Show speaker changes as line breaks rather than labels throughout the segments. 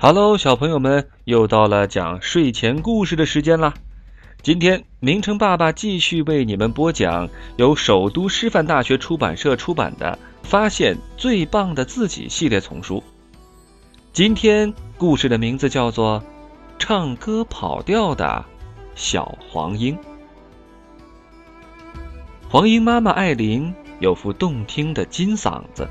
哈喽，小朋友们，又到了讲睡前故事的时间啦！今天明成爸爸继续为你们播讲由首都师范大学出版社出版的《发现最棒的自己》系列丛书。今天故事的名字叫做《唱歌跑调的小黄莺》。黄莺妈妈艾琳有副动听的金嗓子，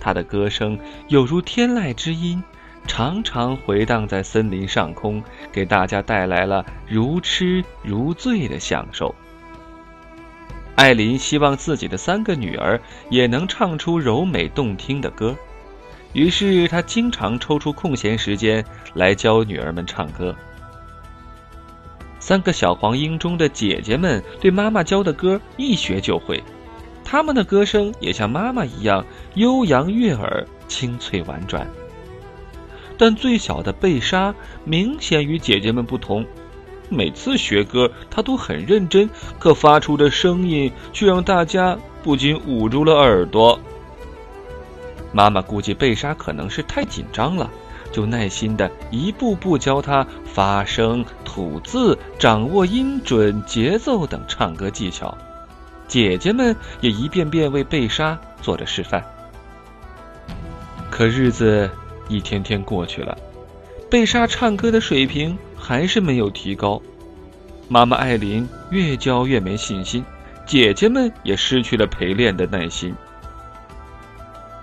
她的歌声有如天籁之音。常常回荡在森林上空，给大家带来了如痴如醉的享受。艾琳希望自己的三个女儿也能唱出柔美动听的歌，于是她经常抽出空闲时间来教女儿们唱歌。三个小黄莺中的姐姐们对妈妈教的歌一学就会，她们的歌声也像妈妈一样悠扬悦耳、清脆婉转。但最小的贝莎明显与姐姐们不同，每次学歌她都很认真，可发出的声音却让大家不禁捂住了耳朵。妈妈估计贝莎可能是太紧张了，就耐心的一步步教她发声、吐字、掌握音准、节奏等唱歌技巧。姐姐们也一遍遍为贝莎做着示范。可日子……一天天过去了，贝莎唱歌的水平还是没有提高。妈妈艾琳越教越没信心，姐姐们也失去了陪练的耐心。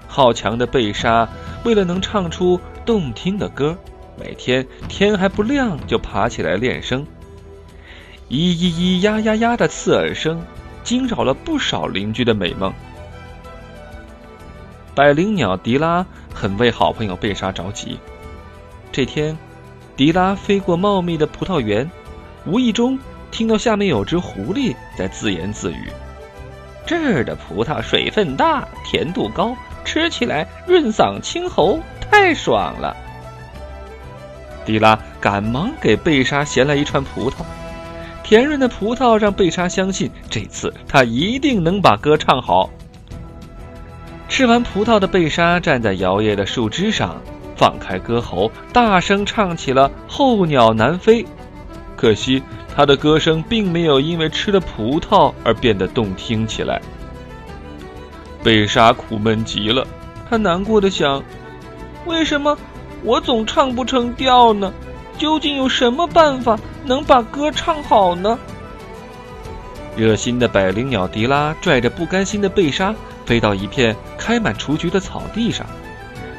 好强的贝莎为了能唱出动听的歌，每天天还不亮就爬起来练声。咿咿咿呀呀呀的刺耳声，惊扰了不少邻居的美梦。百灵鸟迪拉很为好朋友贝莎着急。这天，迪拉飞过茂密的葡萄园，无意中听到下面有只狐狸在自言自语：“这儿的葡萄水分大，甜度高，吃起来润嗓清喉，太爽了。”迪拉赶忙给贝莎衔来一串葡萄。甜润的葡萄让贝莎相信，这次她一定能把歌唱好。吃完葡萄的贝莎站在摇曳的树枝上，放开歌喉，大声唱起了《候鸟南飞》。可惜，她的歌声并没有因为吃了葡萄而变得动听起来。贝莎苦闷极了，她难过的想：为什么我总唱不成调呢？究竟有什么办法能把歌唱好呢？热心的百灵鸟迪拉拽着不甘心的贝莎。飞到一片开满雏菊的草地上，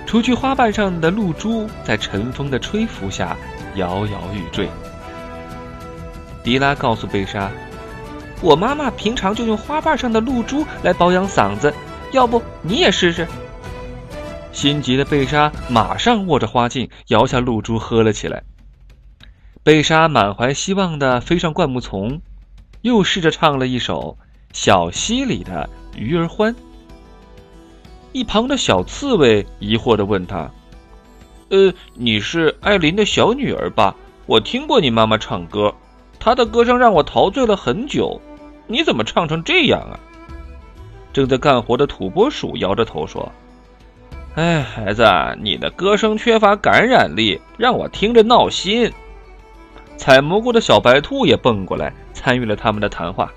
雏菊花瓣上的露珠在晨风的吹拂下摇摇欲坠。迪拉告诉贝莎：“我妈妈平常就用花瓣上的露珠来保养嗓子，要不你也试试？”心急的贝莎马上握着花茎，摇下露珠喝了起来。贝莎满怀希望地飞上灌木丛，又试着唱了一首《小溪里的鱼儿欢》。一旁的小刺猬疑惑的问他：“呃，你是艾琳的小女儿吧？我听过你妈妈唱歌，她的歌声让我陶醉了很久。你怎么唱成这样啊？”正在干活的土拨鼠摇着头说：“哎，孩子，你的歌声缺乏感染力，让我听着闹心。”采蘑菇的小白兔也蹦过来参与了他们的谈话：“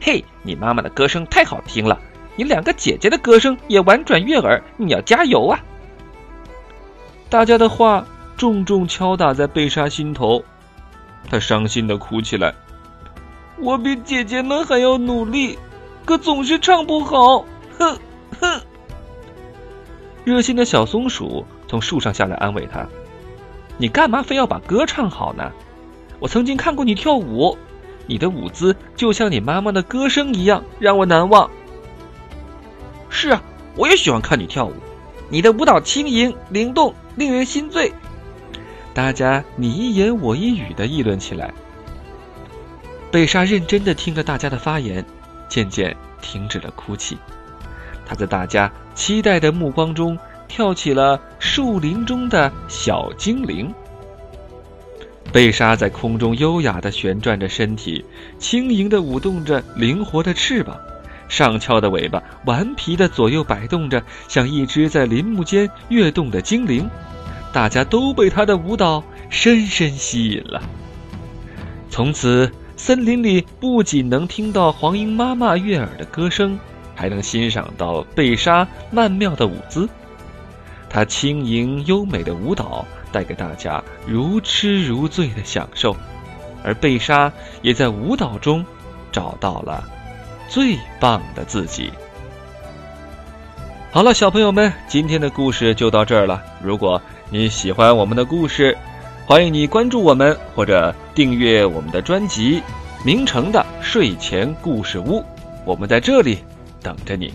嘿，你妈妈的歌声太好听了。”你两个姐姐的歌声也婉转悦耳，你要加油啊！大家的话重重敲打在贝莎心头，她伤心的哭起来。我比姐姐们还要努力，可总是唱不好。哼哼！热心的小松鼠从树上下来安慰她：“你干嘛非要把歌唱好呢？我曾经看过你跳舞，你的舞姿就像你妈妈的歌声一样，让我难忘。”是啊，我也喜欢看你跳舞，你的舞蹈轻盈灵动，令人心醉。大家你一言我一语的议论起来。贝莎认真的听着大家的发言，渐渐停止了哭泣。她在大家期待的目光中跳起了树林中的小精灵。贝莎在空中优雅地旋转着身体，轻盈地舞动着灵活的翅膀。上翘的尾巴顽皮地左右摆动着，像一只在林木间跃动的精灵。大家都被她的舞蹈深深吸引了。从此，森林里不仅能听到黄莺妈妈悦耳的歌声，还能欣赏到贝莎曼妙的舞姿。她轻盈优美的舞蹈带给大家如痴如醉的享受，而贝莎也在舞蹈中找到了最棒的自己。好了，小朋友们，今天的故事就到这儿了。如果你喜欢我们的故事，欢迎你关注我们或者订阅我们的专辑《名城的睡前故事屋》，我们在这里等着你。